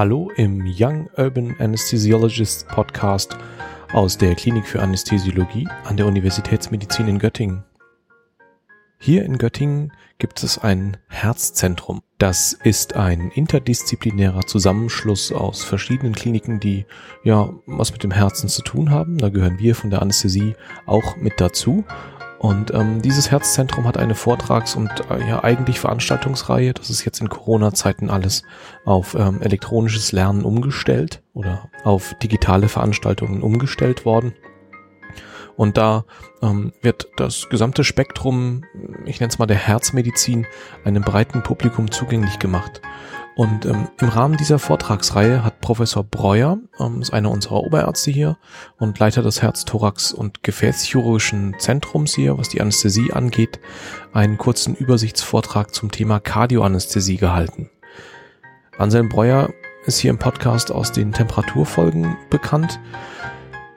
Hallo im Young Urban Anesthesiologist Podcast aus der Klinik für Anästhesiologie an der Universitätsmedizin in Göttingen. Hier in Göttingen gibt es ein Herzzentrum. Das ist ein interdisziplinärer Zusammenschluss aus verschiedenen Kliniken, die ja was mit dem Herzen zu tun haben. Da gehören wir von der Anästhesie auch mit dazu. Und ähm, dieses Herzzentrum hat eine Vortrags- und äh, ja eigentlich Veranstaltungsreihe. Das ist jetzt in Corona-Zeiten alles auf ähm, elektronisches Lernen umgestellt oder auf digitale Veranstaltungen umgestellt worden. Und da ähm, wird das gesamte Spektrum, ich nenne es mal der Herzmedizin, einem breiten Publikum zugänglich gemacht. Und ähm, im Rahmen dieser Vortragsreihe hat Professor Breuer, ähm, ist einer unserer Oberärzte hier und Leiter des Herz-Thorax- und Gefäßchirurgischen Zentrums hier, was die Anästhesie angeht, einen kurzen Übersichtsvortrag zum Thema Kardioanästhesie gehalten. Anselm Breuer ist hier im Podcast aus den Temperaturfolgen bekannt.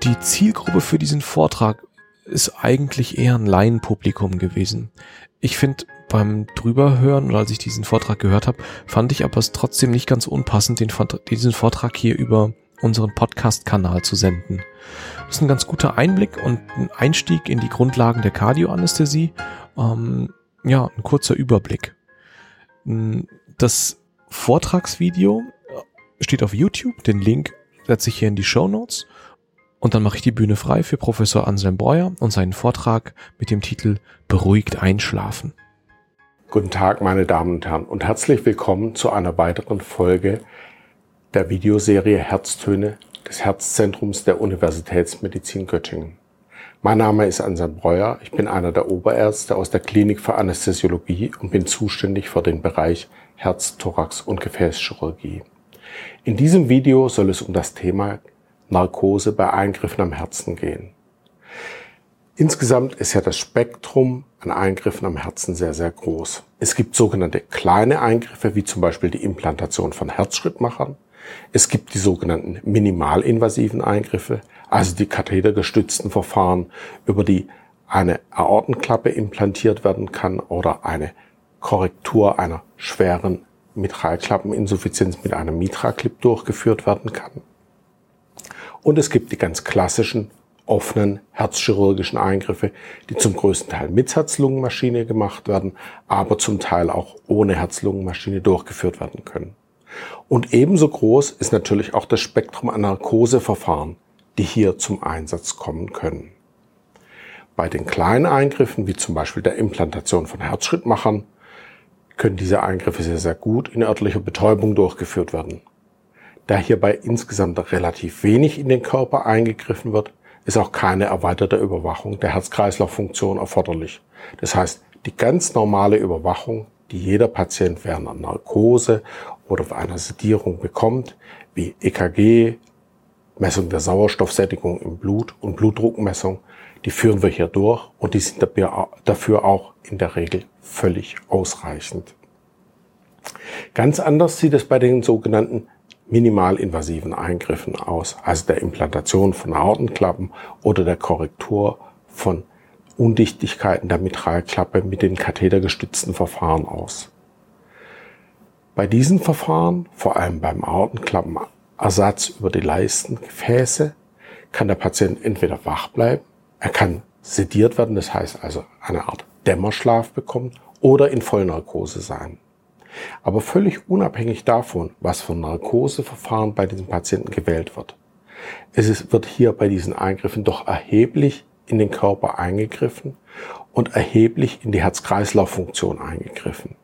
Die Zielgruppe für diesen Vortrag ist eigentlich eher ein Laienpublikum gewesen. Ich finde, beim drüberhören oder als ich diesen Vortrag gehört habe, fand ich aber es trotzdem nicht ganz unpassend, den, diesen Vortrag hier über unseren Podcast-Kanal zu senden. Das ist ein ganz guter Einblick und ein Einstieg in die Grundlagen der Kardioanästhesie. Ähm, ja, ein kurzer Überblick. Das Vortragsvideo steht auf YouTube. Den Link setze ich hier in die Show Notes. Und dann mache ich die Bühne frei für Professor Anselm Breuer und seinen Vortrag mit dem Titel Beruhigt einschlafen. Guten Tag, meine Damen und Herren, und herzlich willkommen zu einer weiteren Folge der Videoserie Herztöne des Herzzentrums der Universitätsmedizin Göttingen. Mein Name ist Anselm Breuer, ich bin einer der Oberärzte aus der Klinik für Anästhesiologie und bin zuständig für den Bereich Herz, Thorax und Gefäßchirurgie. In diesem Video soll es um das Thema Narkose bei Eingriffen am Herzen gehen. Insgesamt ist ja das Spektrum an Eingriffen am Herzen sehr, sehr groß. Es gibt sogenannte kleine Eingriffe, wie zum Beispiel die Implantation von Herzschrittmachern. Es gibt die sogenannten minimalinvasiven Eingriffe, also die kathetergestützten Verfahren, über die eine Aortenklappe implantiert werden kann oder eine Korrektur einer schweren Mitralklappeninsuffizienz mit einem Mitraclip durchgeführt werden kann. Und es gibt die ganz klassischen offenen herzchirurgischen Eingriffe, die zum größten Teil mit Herz-Lungen-Maschine gemacht werden, aber zum Teil auch ohne Herz-Lungen-Maschine durchgeführt werden können. Und ebenso groß ist natürlich auch das Spektrum an Narkoseverfahren, die hier zum Einsatz kommen können. Bei den kleinen Eingriffen, wie zum Beispiel der Implantation von Herzschrittmachern, können diese Eingriffe sehr, sehr gut in örtlicher Betäubung durchgeführt werden. Da hierbei insgesamt relativ wenig in den Körper eingegriffen wird, ist auch keine erweiterte Überwachung der Herz-Kreislauf-Funktion erforderlich. Das heißt, die ganz normale Überwachung, die jeder Patient während einer Narkose oder bei einer Sedierung bekommt, wie EKG, Messung der Sauerstoffsättigung im Blut und Blutdruckmessung, die führen wir hier durch und die sind dafür auch in der Regel völlig ausreichend. Ganz anders sieht es bei den sogenannten minimalinvasiven Eingriffen aus, also der Implantation von Aortenklappen oder der Korrektur von Undichtigkeiten der Mitralklappe mit den kathetergestützten Verfahren aus. Bei diesen Verfahren, vor allem beim Aortenklappenersatz über die Leistengefäße, kann der Patient entweder wach bleiben, er kann sediert werden, das heißt also eine Art Dämmerschlaf bekommen oder in Vollnarkose sein. Aber völlig unabhängig davon, was für Narkoseverfahren bei diesen Patienten gewählt wird. Es wird hier bei diesen Eingriffen doch erheblich in den Körper eingegriffen und erheblich in die Herz-Kreislauf-Funktion eingegriffen.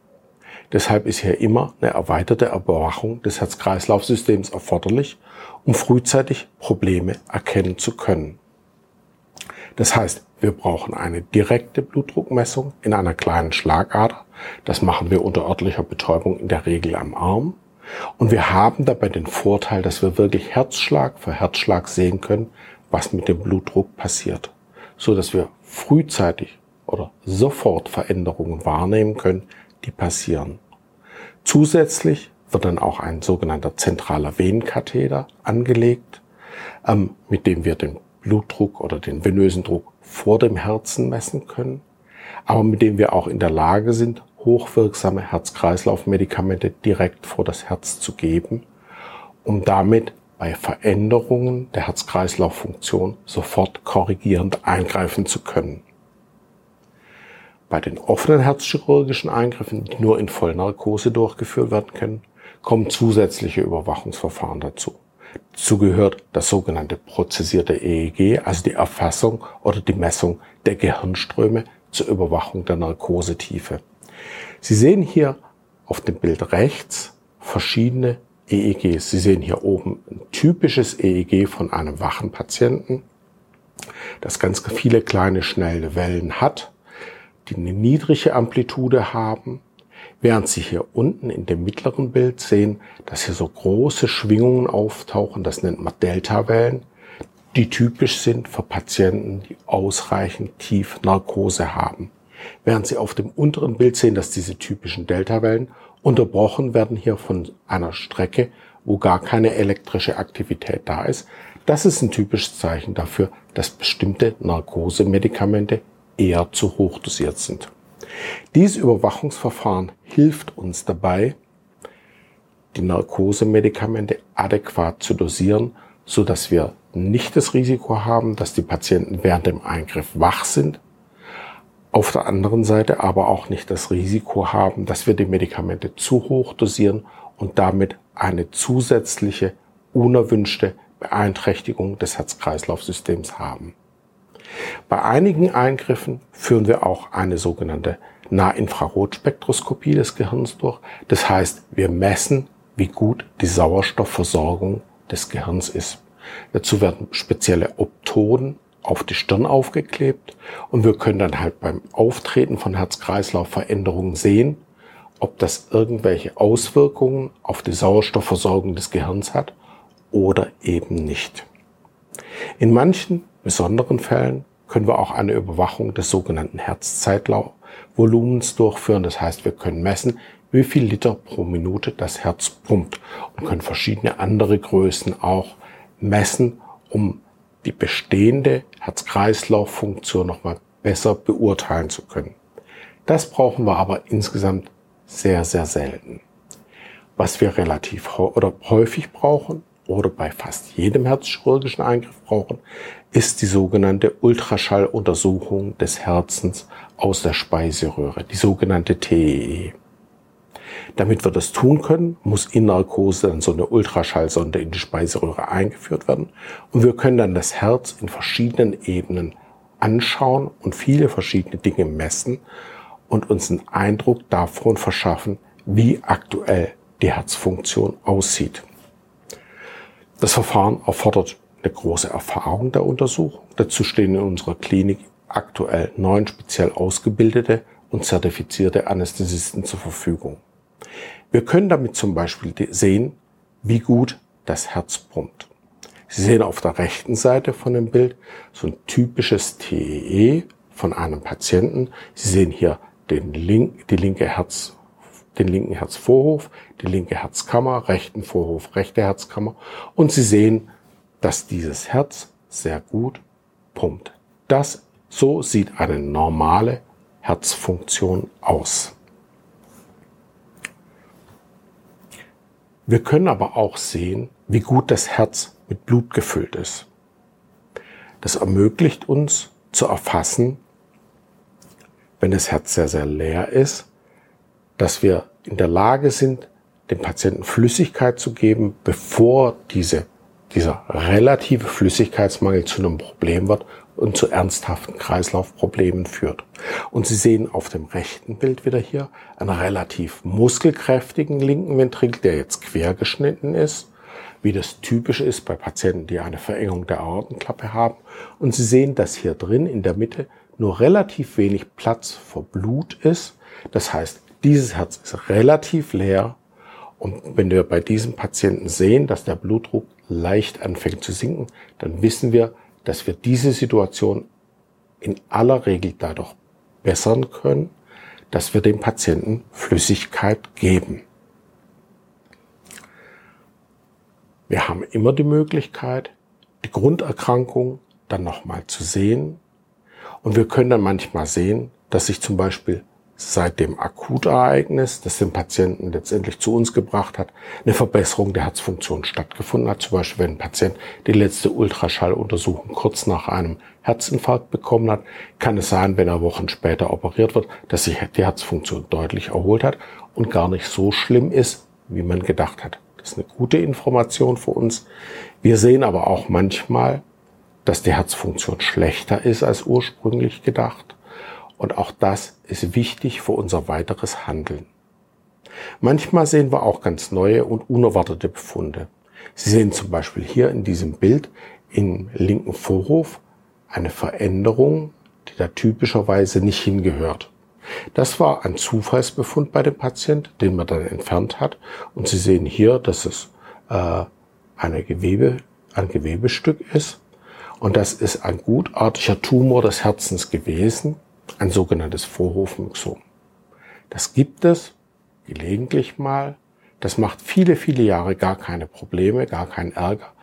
Deshalb ist hier immer eine erweiterte Überwachung des Herz-Kreislauf-Systems erforderlich, um frühzeitig Probleme erkennen zu können. Das heißt, wir brauchen eine direkte Blutdruckmessung in einer kleinen Schlagader. Das machen wir unter örtlicher Betäubung in der Regel am Arm. Und wir haben dabei den Vorteil, dass wir wirklich Herzschlag für Herzschlag sehen können, was mit dem Blutdruck passiert, so dass wir frühzeitig oder sofort Veränderungen wahrnehmen können, die passieren. Zusätzlich wird dann auch ein sogenannter zentraler Venenkatheter angelegt, ähm, mit dem wir den Blutdruck oder den venösen Druck vor dem Herzen messen können, aber mit dem wir auch in der Lage sind, hochwirksame Herz-Kreislauf-Medikamente direkt vor das Herz zu geben um damit bei Veränderungen der Herz-Kreislauf-Funktion sofort korrigierend eingreifen zu können. Bei den offenen herzchirurgischen Eingriffen, die nur in Vollnarkose durchgeführt werden können, kommen zusätzliche Überwachungsverfahren dazu. Dazu gehört das sogenannte prozessierte EEG, also die Erfassung oder die Messung der Gehirnströme zur Überwachung der Narkosetiefe. Sie sehen hier auf dem Bild rechts verschiedene EEGs. Sie sehen hier oben ein typisches EEG von einem wachen Patienten, das ganz viele kleine schnelle Wellen hat, die eine niedrige Amplitude haben, während Sie hier unten in dem mittleren Bild sehen, dass hier so große Schwingungen auftauchen, das nennt man Delta-Wellen, die typisch sind für Patienten, die ausreichend tief Narkose haben. Während Sie auf dem unteren Bild sehen, dass diese typischen Delta-Wellen unterbrochen werden hier von einer Strecke, wo gar keine elektrische Aktivität da ist. Das ist ein typisches Zeichen dafür, dass bestimmte Narkosemedikamente eher zu hoch dosiert sind. Dieses Überwachungsverfahren hilft uns dabei, die Narkosemedikamente adäquat zu dosieren, so dass wir nicht das Risiko haben, dass die Patienten während dem Eingriff wach sind, auf der anderen Seite aber auch nicht das Risiko haben, dass wir die Medikamente zu hoch dosieren und damit eine zusätzliche unerwünschte Beeinträchtigung des Herz-Kreislauf-Systems haben. Bei einigen Eingriffen führen wir auch eine sogenannte Nahinfrarotspektroskopie des Gehirns durch. Das heißt, wir messen, wie gut die Sauerstoffversorgung des Gehirns ist. Dazu werden spezielle Optoden auf die Stirn aufgeklebt und wir können dann halt beim Auftreten von Herz-Kreislauf-Veränderungen sehen, ob das irgendwelche Auswirkungen auf die Sauerstoffversorgung des Gehirns hat oder eben nicht. In manchen besonderen Fällen können wir auch eine Überwachung des sogenannten Herzzeitlaufvolumens durchführen. Das heißt, wir können messen, wie viel Liter pro Minute das Herz pumpt und können verschiedene andere Größen auch messen, um die bestehende Herz-Kreislauf-Funktion nochmal besser beurteilen zu können. Das brauchen wir aber insgesamt sehr, sehr selten. Was wir relativ oder häufig brauchen oder bei fast jedem herzchirurgischen Eingriff brauchen, ist die sogenannte Ultraschalluntersuchung des Herzens aus der Speiseröhre, die sogenannte TEE. Damit wir das tun können, muss in Narkose dann so eine Ultraschallsonde in die Speiseröhre eingeführt werden und wir können dann das Herz in verschiedenen Ebenen anschauen und viele verschiedene Dinge messen und uns einen Eindruck davon verschaffen, wie aktuell die Herzfunktion aussieht. Das Verfahren erfordert eine große Erfahrung der Untersuchung. Dazu stehen in unserer Klinik aktuell neun speziell ausgebildete und zertifizierte Anästhesisten zur Verfügung. Wir können damit zum Beispiel sehen, wie gut das Herz pumpt. Sie sehen auf der rechten Seite von dem Bild so ein typisches TEE von einem Patienten. Sie sehen hier den link, die linke Herz, den linken Herzvorhof, die linke Herzkammer, rechten Vorhof, rechte Herzkammer. Und Sie sehen, dass dieses Herz sehr gut pumpt. Das, so sieht eine normale Herzfunktion aus. Wir können aber auch sehen, wie gut das Herz mit Blut gefüllt ist. Das ermöglicht uns zu erfassen, wenn das Herz sehr, sehr leer ist, dass wir in der Lage sind, dem Patienten Flüssigkeit zu geben, bevor diese, dieser relative Flüssigkeitsmangel zu einem Problem wird und zu ernsthaften Kreislaufproblemen führt. Und Sie sehen auf dem rechten Bild wieder hier einen relativ muskelkräftigen linken Ventrikel, der jetzt quergeschnitten ist, wie das typisch ist bei Patienten, die eine Verengung der Aortenklappe haben. Und Sie sehen, dass hier drin in der Mitte nur relativ wenig Platz für Blut ist. Das heißt, dieses Herz ist relativ leer. Und wenn wir bei diesem Patienten sehen, dass der Blutdruck leicht anfängt zu sinken, dann wissen wir, dass wir diese Situation in aller Regel dadurch bessern können, dass wir dem Patienten Flüssigkeit geben. Wir haben immer die Möglichkeit, die Grunderkrankung dann nochmal zu sehen. Und wir können dann manchmal sehen, dass sich zum Beispiel seit dem Akutereignis, das den Patienten letztendlich zu uns gebracht hat, eine Verbesserung der Herzfunktion stattgefunden hat. Zum Beispiel, wenn ein Patient die letzte Ultraschalluntersuchung kurz nach einem Herzinfarkt bekommen hat, kann es sein, wenn er Wochen später operiert wird, dass sich die Herzfunktion deutlich erholt hat und gar nicht so schlimm ist, wie man gedacht hat. Das ist eine gute Information für uns. Wir sehen aber auch manchmal, dass die Herzfunktion schlechter ist als ursprünglich gedacht. Und auch das ist wichtig für unser weiteres Handeln. Manchmal sehen wir auch ganz neue und unerwartete Befunde. Sie sehen zum Beispiel hier in diesem Bild im linken Vorhof eine Veränderung, die da typischerweise nicht hingehört. Das war ein Zufallsbefund bei dem Patient, den man dann entfernt hat. Und Sie sehen hier, dass es äh, eine Gewebe, ein Gewebestück ist. Und das ist ein gutartiger Tumor des Herzens gewesen, ein sogenanntes Vorhofmyxom. Das gibt es gelegentlich mal. Das macht viele, viele Jahre gar keine Probleme, gar keinen Ärger,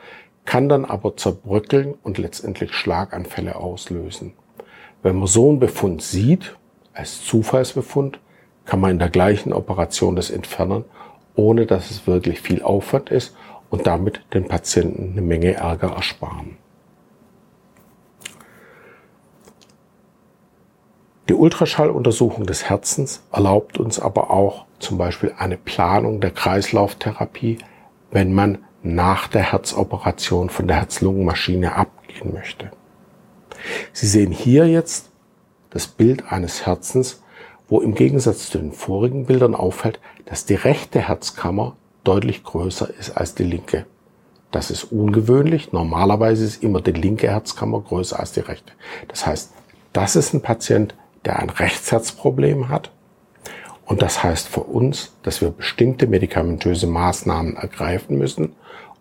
kann dann aber zerbröckeln und letztendlich Schlaganfälle auslösen. Wenn man so einen Befund sieht, als Zufallsbefund, kann man in der gleichen Operation das entfernen, ohne dass es wirklich viel Aufwand ist und damit den Patienten eine Menge Ärger ersparen. Die Ultraschalluntersuchung des Herzens erlaubt uns aber auch zum Beispiel eine Planung der Kreislauftherapie, wenn man nach der Herzoperation von der Herz-Lungen-Maschine abgehen möchte. Sie sehen hier jetzt das Bild eines Herzens, wo im Gegensatz zu den vorigen Bildern auffällt, dass die rechte Herzkammer deutlich größer ist als die linke. Das ist ungewöhnlich. Normalerweise ist immer die linke Herzkammer größer als die rechte. Das heißt, das ist ein Patient, der ein Rechtsherzproblem hat. Und das heißt für uns, dass wir bestimmte medikamentöse Maßnahmen ergreifen müssen,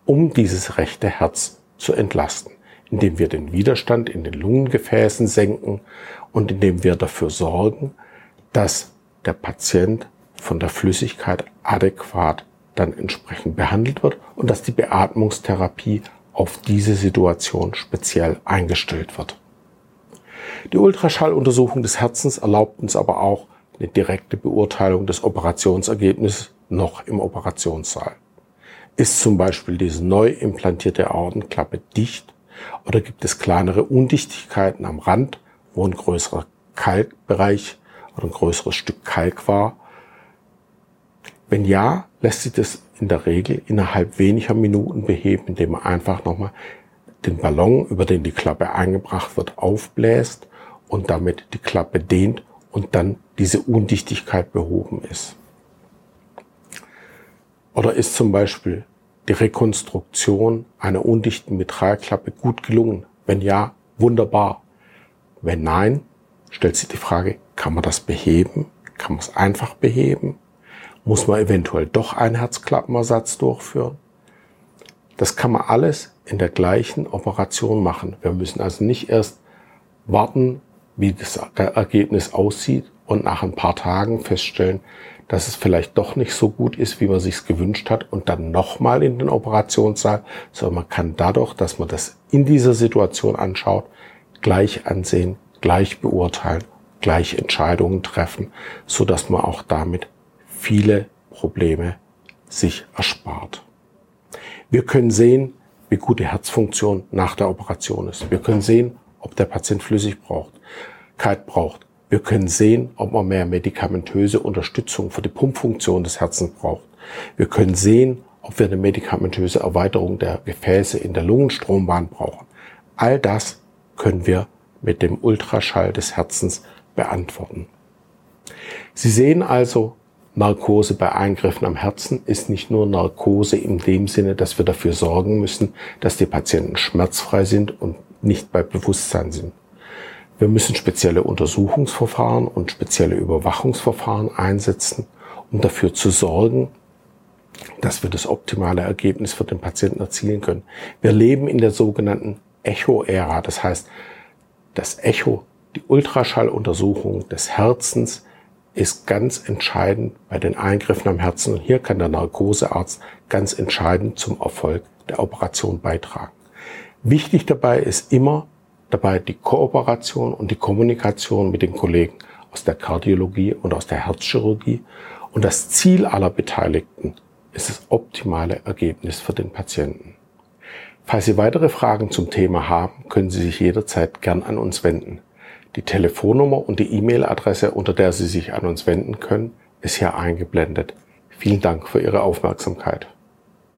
um dieses rechte Herz zu entlasten, indem wir den Widerstand in den Lungengefäßen senken und indem wir dafür sorgen, dass der Patient von der Flüssigkeit adäquat dann entsprechend behandelt wird und dass die Beatmungstherapie auf diese Situation speziell eingestellt wird. Die Ultraschalluntersuchung des Herzens erlaubt uns aber auch eine direkte Beurteilung des Operationsergebnisses noch im Operationssaal. Ist zum Beispiel diese neu implantierte Aortenklappe dicht oder gibt es kleinere Undichtigkeiten am Rand, wo ein größerer Kalkbereich oder ein größeres Stück Kalk war? Wenn ja, lässt sich das in der Regel innerhalb weniger Minuten beheben, indem man einfach nochmal den Ballon, über den die Klappe eingebracht wird, aufbläst und damit die Klappe dehnt und dann diese Undichtigkeit behoben ist. Oder ist zum Beispiel die Rekonstruktion einer undichten Mitralklappe gut gelungen? Wenn ja, wunderbar. Wenn nein, stellt sich die Frage, kann man das beheben? Kann man es einfach beheben? Muss man eventuell doch einen Herzklappenersatz durchführen? Das kann man alles in der gleichen Operation machen. Wir müssen also nicht erst warten, wie das Ergebnis aussieht und nach ein paar Tagen feststellen, dass es vielleicht doch nicht so gut ist, wie man sich gewünscht hat und dann nochmal in den Operationssaal, sondern man kann dadurch, dass man das in dieser Situation anschaut, gleich ansehen, gleich beurteilen, gleich Entscheidungen treffen, so dass man auch damit viele Probleme sich erspart. Wir können sehen, wie gut die Herzfunktion nach der Operation ist. Wir können sehen, ob der Patient flüssig braucht, Kalt braucht. Wir können sehen, ob man mehr medikamentöse Unterstützung für die Pumpfunktion des Herzens braucht. Wir können sehen, ob wir eine medikamentöse Erweiterung der Gefäße in der Lungenstrombahn brauchen. All das können wir mit dem Ultraschall des Herzens beantworten. Sie sehen also, Narkose bei Eingriffen am Herzen ist nicht nur Narkose in dem Sinne, dass wir dafür sorgen müssen, dass die Patienten schmerzfrei sind und nicht bei Bewusstsein sind. Wir müssen spezielle Untersuchungsverfahren und spezielle Überwachungsverfahren einsetzen, um dafür zu sorgen, dass wir das optimale Ergebnis für den Patienten erzielen können. Wir leben in der sogenannten Echo-Ära. Das heißt, das Echo, die Ultraschalluntersuchung des Herzens ist ganz entscheidend bei den Eingriffen am Herzen. Und hier kann der Narkosearzt ganz entscheidend zum Erfolg der Operation beitragen. Wichtig dabei ist immer dabei die Kooperation und die Kommunikation mit den Kollegen aus der Kardiologie und aus der Herzchirurgie und das Ziel aller Beteiligten ist das optimale Ergebnis für den Patienten. Falls Sie weitere Fragen zum Thema haben, können Sie sich jederzeit gern an uns wenden. Die Telefonnummer und die E-Mail-Adresse, unter der Sie sich an uns wenden können, ist hier eingeblendet. Vielen Dank für Ihre Aufmerksamkeit.